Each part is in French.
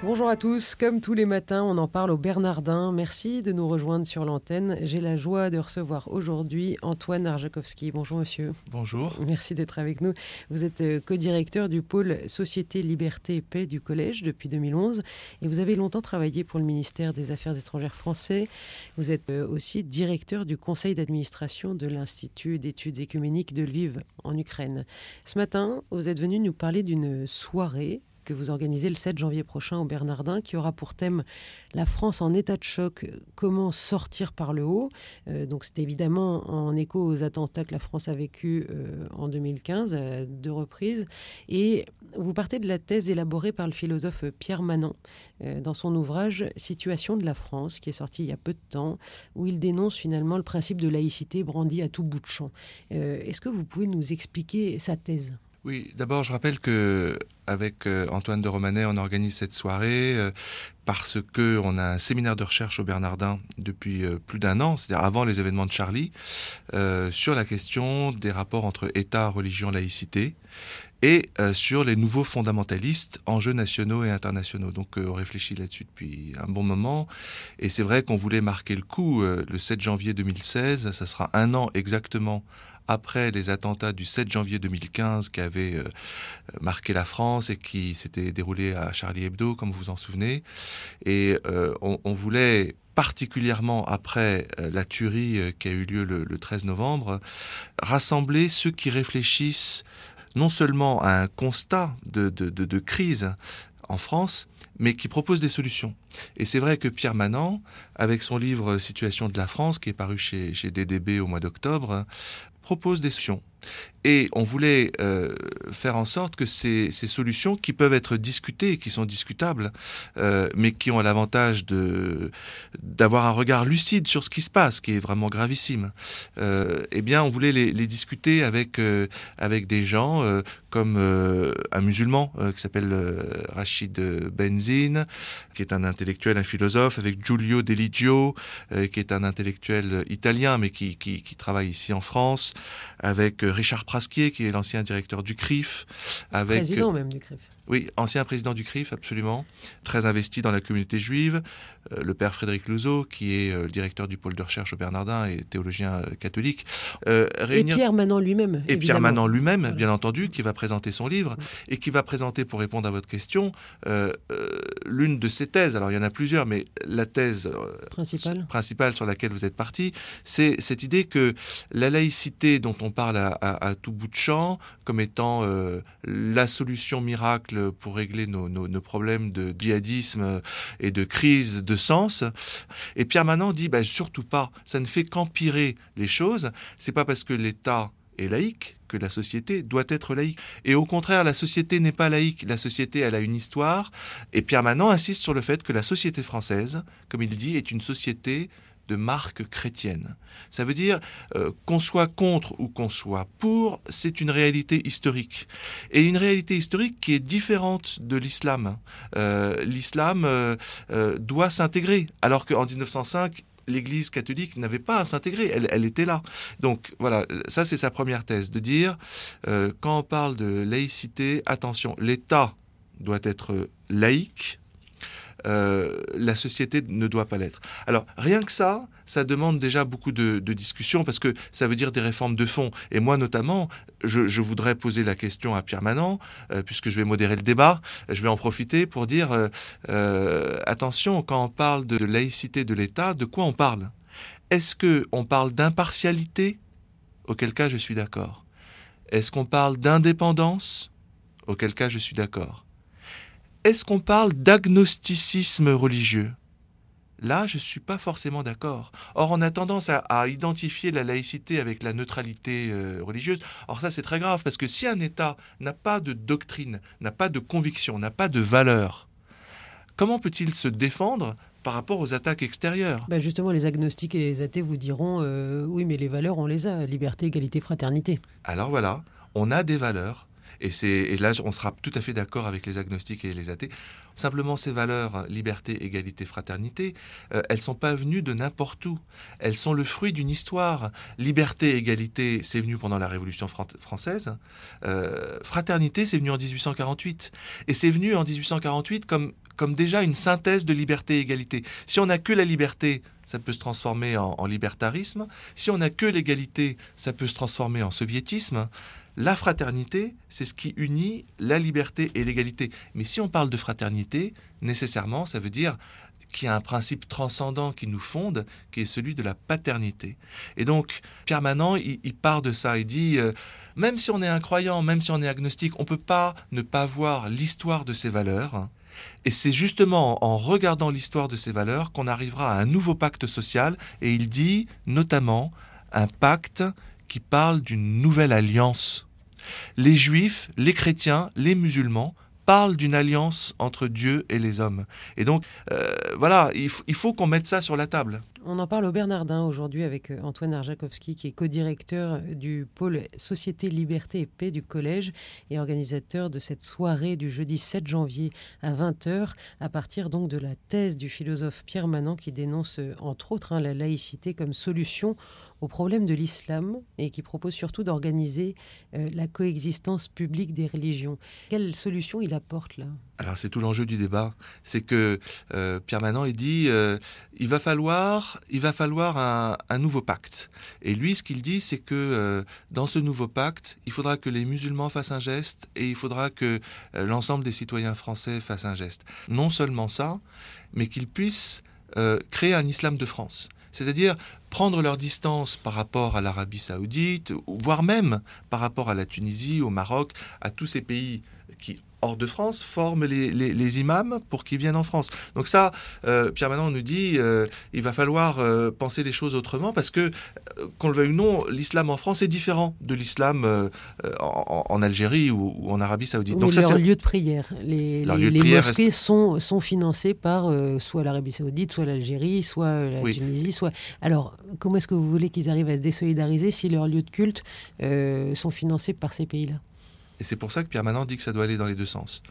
Bonjour à tous, comme tous les matins, on en parle au Bernardin. Merci de nous rejoindre sur l'antenne. J'ai la joie de recevoir aujourd'hui Antoine Arjakovski. Bonjour monsieur. Bonjour. Merci d'être avec nous. Vous êtes euh, co-directeur du pôle Société, Liberté et Paix du Collège depuis 2011 et vous avez longtemps travaillé pour le ministère des Affaires étrangères français. Vous êtes euh, aussi directeur du conseil d'administration de l'Institut d'études écuméniques de Lviv en Ukraine. Ce matin, vous êtes venu nous parler d'une soirée que vous organisez le 7 janvier prochain au Bernardin, qui aura pour thème La France en état de choc, comment sortir par le haut. Euh, donc c'est évidemment en écho aux attentats que la France a vécu euh, en 2015, à deux reprises. Et vous partez de la thèse élaborée par le philosophe Pierre Manant euh, dans son ouvrage Situation de la France, qui est sorti il y a peu de temps, où il dénonce finalement le principe de laïcité brandi à tout bout de champ. Est-ce que vous pouvez nous expliquer sa thèse? Oui, d'abord, je rappelle que avec euh, Antoine de Romanet, on organise cette soirée euh, parce que on a un séminaire de recherche au Bernardin depuis euh, plus d'un an, c'est-à-dire avant les événements de Charlie, sur la question des rapports entre État, religion, laïcité et sur les nouveaux fondamentalistes, enjeux nationaux et internationaux. Donc on réfléchit là-dessus depuis un bon moment, et c'est vrai qu'on voulait marquer le coup le 7 janvier 2016, ça sera un an exactement après les attentats du 7 janvier 2015 qui avaient euh, marqué la France et qui s'étaient déroulés à Charlie Hebdo, comme vous vous en souvenez. Et euh, on, voulait particulièrement après euh, la tuerie qui a eu lieu le, 13 novembre, rassembler ceux qui réfléchissent non seulement à un constat de, crise en France, mais qui proposent des solutions. Et c'est vrai que Pierre Manant, avec son livre Situation de la France, qui est paru chez, chez DDB au mois d'octobre, propose des solutions. Et on voulait euh, faire en sorte que ces, solutions qui peuvent être discutées, qui sont discutables, euh, mais qui ont l'avantage d'avoir un regard lucide sur ce qui se passe, qui est vraiment gravissime. Euh, eh bien, on voulait les, discuter avec avec des gens comme un musulman qui s'appelle Rachid Benzine, qui est un intellectuel, un philosophe, avec Giulio Deligio, qui est un intellectuel italien, mais qui, qui, qui travaille ici en France, avec Richard Prasquier, qui est l'ancien directeur du CRIF. Avec, Président même du CRIF. Oui, ancien président du CRIF, absolument. Très investi dans la communauté juive. Euh, le père Frédéric Louzeau, qui est euh, directeur du pôle de recherche au Bernardin et théologien euh, catholique. Et Pierre Manant lui-même. Et Pierre Manant lui-même, bien entendu, qui va présenter son livre et qui va présenter, pour répondre à votre question, l'une de ses thèses. Alors, il y en a plusieurs, mais la thèse principale, principale sur laquelle vous êtes parti, c'est cette idée que la laïcité dont on parle à, à tout bout de champ, comme étant la solution miracle pour régler nos, problèmes de djihadisme et de crise de sens. Et Pierre Manant dit bah, surtout pas, ça ne fait qu'empirer les choses. C'est pas parce que l'État est laïque que la société doit être laïque. Et au contraire, la société n'est pas laïque. La société, elle a une histoire. Et Pierre Manant insiste sur le fait que la société française, comme il dit, est une société de marque chrétienne. Ça veut dire euh, qu'on soit contre ou qu'on soit pour, c'est une réalité historique. Et une réalité historique qui est différente de l'islam. Euh, l'islam euh, doit s'intégrer, alors qu'en 1905, l'Église catholique n'avait pas à s'intégrer, elle, elle, était là. Donc voilà, ça c'est sa première thèse, de dire, quand on parle de laïcité, attention, l'État doit être laïque, euh, la société ne doit pas l'être. Alors rien que ça, ça demande déjà beaucoup de, discussions parce que ça veut dire des réformes de fond. Et moi notamment, je, voudrais poser la question à Pierre Manant, euh, puisque je vais modérer le débat, je vais en profiter pour dire euh, attention quand on parle de laïcité de l'État, de quoi on parle? Est-ce que on parle d'impartialité? Auquel cas je suis d'accord. Est-ce qu'on parle d'indépendance? Auquel cas je suis d'accord est-ce qu'on parle d'agnosticisme religieux? Là, je ne suis pas forcément d'accord. Or, on a tendance à, identifier la laïcité avec la neutralité euh, religieuse. Or, ça, c'est très grave, parce que si un État n'a pas de doctrine, n'a pas de conviction, n'a pas de valeur, comment peut-il se défendre par rapport aux attaques extérieures? Ben Justement, les agnostiques et les athées vous diront euh, oui, mais les valeurs, on les a liberté, égalité, fraternité. Alors voilà, on a des valeurs Et, et là, on sera tout à fait d'accord avec les agnostiques et les athées. Simplement, ces valeurs, liberté, égalité, fraternité, euh, elles sont pas venues de n'importe où. Elles sont le fruit d'une histoire. Liberté, égalité, c'est venu pendant la Révolution française. Euh, fraternité, c'est venu en 1848. Et c'est venu en 1848 comme, comme déjà une synthèse de liberté égalité. Si on n'a que la liberté, ça peut se transformer en, en libertarisme. Si on n'a que l'égalité, ça peut se transformer en soviétisme. La fraternité, c'est ce qui unit la liberté et l'égalité. Mais si on parle de fraternité, nécessairement, ça veut dire qu'il y a un principe transcendant qui nous fonde, qui est celui de la paternité. Et donc, Pierre Manant, il, part de ça. Il dit, euh, même si on est incroyant, même si on est agnostique, on ne peut pas ne pas voir l'histoire de ces valeurs. Et c'est justement en regardant l'histoire de ces valeurs qu'on arrivera à un nouveau pacte social. Et il dit notamment un pacte qui parle d'une nouvelle alliance les juifs, les chrétiens, les musulmans parlent d'une alliance entre Dieu et les hommes. Et donc, euh, voilà, il, faut qu'on mette ça sur la table. On en parle au Bernardin aujourd'hui avec euh, Antoine Arjakovski, qui est co-directeur du pôle Société, Liberté et Paix du Collège et organisateur de cette soirée du jeudi 7 janvier à 20h, à partir donc de la thèse du philosophe Pierre Manant qui dénonce euh, entre autres hein, la laïcité comme solution au problème de l'islam et qui propose surtout d'organiser euh, la coexistence publique des religions. Quelle solution il apporte là? Alors c'est tout l'enjeu du débat, c'est que euh, Pierre Manant il dit euh, il va falloir il va falloir un, un nouveau pacte. Et lui ce qu'il dit c'est que dans ce nouveau pacte il faudra que les musulmans fassent un geste et il faudra que l'ensemble des citoyens français fassent un geste. Non seulement ça, mais qu'ils puissent créer un islam de France c'est-à-dire prendre leur distance par rapport à l'Arabie saoudite, voire même par rapport à la Tunisie, au Maroc, à tous ces pays qui hors de France forment les, imams pour qu'ils viennent en France. Donc ça, euh, Pierre Manon nous dit, euh, il va falloir euh, penser les choses autrement parce que, qu'on le veuille ou non, l'islam en France est différent de l'islam en, Algérie ou, en Arabie Saoudite. Donc ça, leur lieu de prière. Les, les, mosquées sont, sont financées par soit l'Arabie Saoudite, soit l'Algérie, soit la Tunisie, soit. Alors, comment est-ce que vous voulez qu'ils arrivent à se désolidariser si leurs lieux de culte sont financés par ces pays-là? Et c'est pour ça que Pierre Manant dit que ça doit aller dans les deux sens.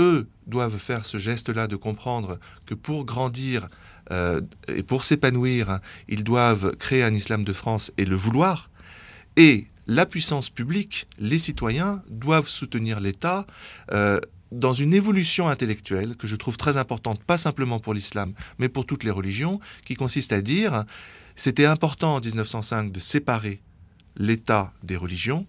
Eux doivent faire ce geste-là de comprendre que pour grandir euh, et pour s'épanouir, ils doivent créer un islam de France et le vouloir. Et la puissance publique, les citoyens, doivent soutenir l'État. Euh, dans une évolution intellectuelle que je trouve très importante, pas simplement pour l'islam, mais pour toutes les religions, qui consiste à dire c'était important en 1905 de séparer l'État des religions,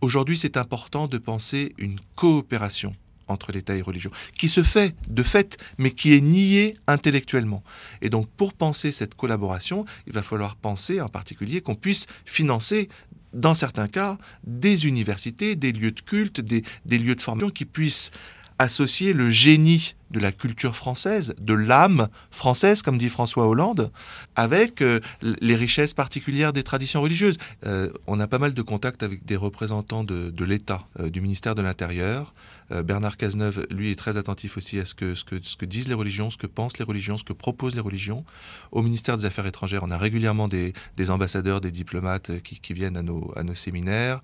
Aujourd'hui, c'est important de penser une coopération entre l'État et les religions, qui se fait de fait, mais qui est niée intellectuellement. Et donc, pour penser cette collaboration, il va falloir penser en particulier qu'on puisse financer dans certains cas, des universités, des lieux de culte, des, des lieux de formation qui puissent associer le génie de la culture française, de l'âme française, comme dit François Hollande, avec euh, les richesses particulières des traditions religieuses. Euh, on a pas mal de contacts avec des représentants de, l'État, euh, du ministère de l'Intérieur. Bernard Cazeneuve, lui, est très attentif aussi à ce que, disent les religions, ce que pensent les religions, ce que proposent les religions. Au ministère des Affaires étrangères, on a régulièrement des, ambassadeurs, des diplomates qui, viennent à nos, à nos séminaires.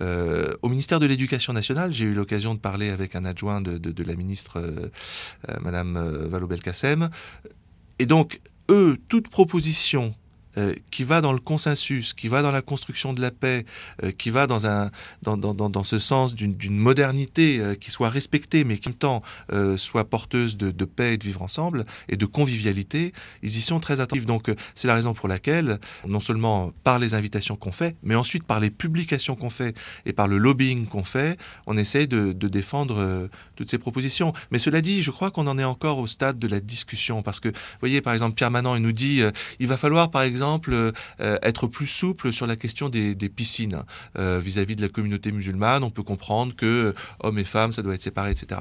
au ministère de l'Éducation nationale, j'ai eu l'occasion de parler avec un adjoint de, de la ministre euh, Madame euh, Vallaud-Belkacem. Et donc, eux, toute proposition euh, qui va dans le consensus, qui va dans la construction de la paix, euh, qui va dans, un, dans, dans, dans ce sens d'une modernité euh, qui soit respectée, mais qui en même temps soit porteuse de, paix et de vivre ensemble et de convivialité, ils y sont très attentifs. Donc c'est la raison pour laquelle, non seulement par les invitations qu'on fait, mais ensuite par les publications qu'on fait et par le lobbying qu'on fait, on essaye de, de défendre toutes ces propositions. Mais cela dit, je crois qu'on en est encore au stade de la discussion, parce que, vous voyez, par exemple, Pierre Manant, il nous dit, il va falloir, par exemple, euh, être plus souple sur la question des, piscines euh, vis-à-vis de la communauté musulmane. On peut comprendre que euh, hommes et femmes, ça doit être séparé, etc.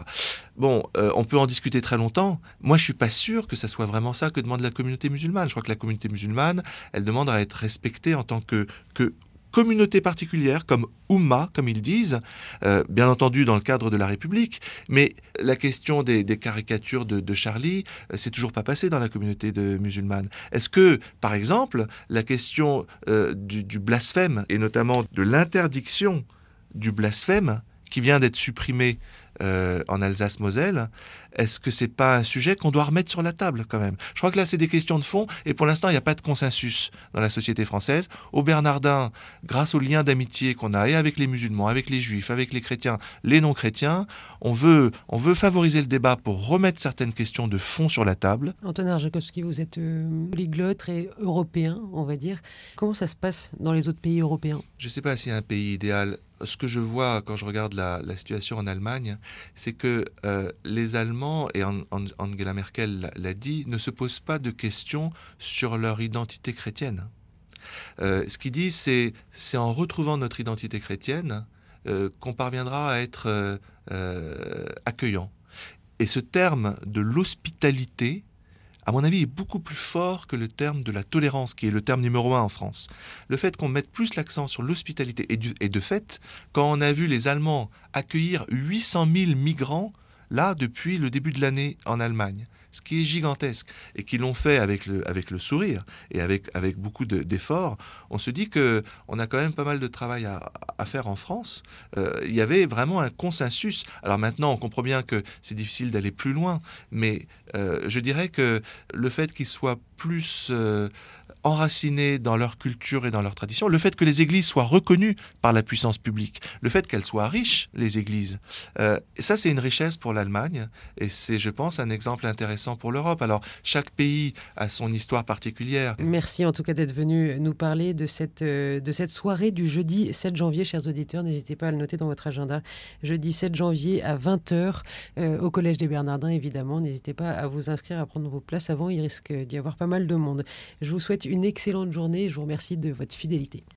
Bon, on peut en discuter très longtemps. Moi, je suis pas sûr que ça soit vraiment ça que demande la communauté musulmane. Je crois que la communauté musulmane, elle demande à être respectée en tant que, que communauté particulière, comme Oumma, comme ils disent, euh, bien entendu dans le cadre de la République, mais la question des, caricatures de, Charlie, euh, c'est toujours pas passé dans la communauté de musulmane. Est-ce que, par exemple, la question euh, du, blasphème, et notamment de l'interdiction du blasphème, qui vient d'être supprimé euh, en Alsace-Moselle, est-ce que c'est pas un sujet qu'on doit remettre sur la table quand même? Je crois que là, c'est des questions de fond, et pour l'instant, il n'y a pas de consensus dans la société française. Au Bernardin, grâce aux liens d'amitié qu'on a et avec les musulmans, avec les juifs, avec les chrétiens, les non-chrétiens, on veut, on veut favoriser le débat pour remettre certaines questions de fond sur la table. Antoine Arjakowski, vous êtes euh, polyglotte et européen, on va dire. Comment ça se passe dans les autres pays européens? Je ne sais pas s'il y a un pays idéal ce que je vois quand je regarde la, situation en Allemagne, c'est que euh, les Allemands, et Angela Merkel l'a dit, ne se posent pas de questions sur leur identité chrétienne. Euh, ce qu'ils disent, c'est c'est en retrouvant notre identité chrétienne euh, qu'on parviendra à être accueillant. Et ce terme de l'hospitalité, à mon avis, est beaucoup plus fort que le terme de la tolérance, qui est le terme numéro un en France. Le fait qu'on mette plus l'accent sur l'hospitalité, et, de fait, quand on a vu les Allemands accueillir 800 000 migrants, là, depuis le début de l'année en Allemagne, ce qui est gigantesque, et qui l'ont fait avec le, avec le sourire et avec, avec beaucoup d'efforts, on se dit que on a quand même pas mal de travail à, à faire en France. Euh, il y avait vraiment un consensus. Alors maintenant, on comprend bien que c'est difficile d'aller plus loin, mais euh, je dirais que le fait qu'il soit plus euh, enracinés dans leur culture et dans leur tradition, le fait que les églises soient reconnues par la puissance publique, le fait qu'elles soient riches, les églises, euh, ça c'est une richesse pour l'Allemagne et c'est, je pense, un exemple intéressant pour l'Europe. Alors chaque pays a son histoire particulière. Merci en tout cas d'être venu nous parler de cette, euh, de cette soirée du jeudi 7 janvier, chers auditeurs. N'hésitez pas à le noter dans votre agenda. Jeudi 7 janvier à 20h euh, au Collège des Bernardins, évidemment. N'hésitez pas à vous inscrire, à prendre vos places avant. Il risque d'y avoir pas mal de monde. Je vous souhaite une excellente journée. Je vous remercie de votre fidélité.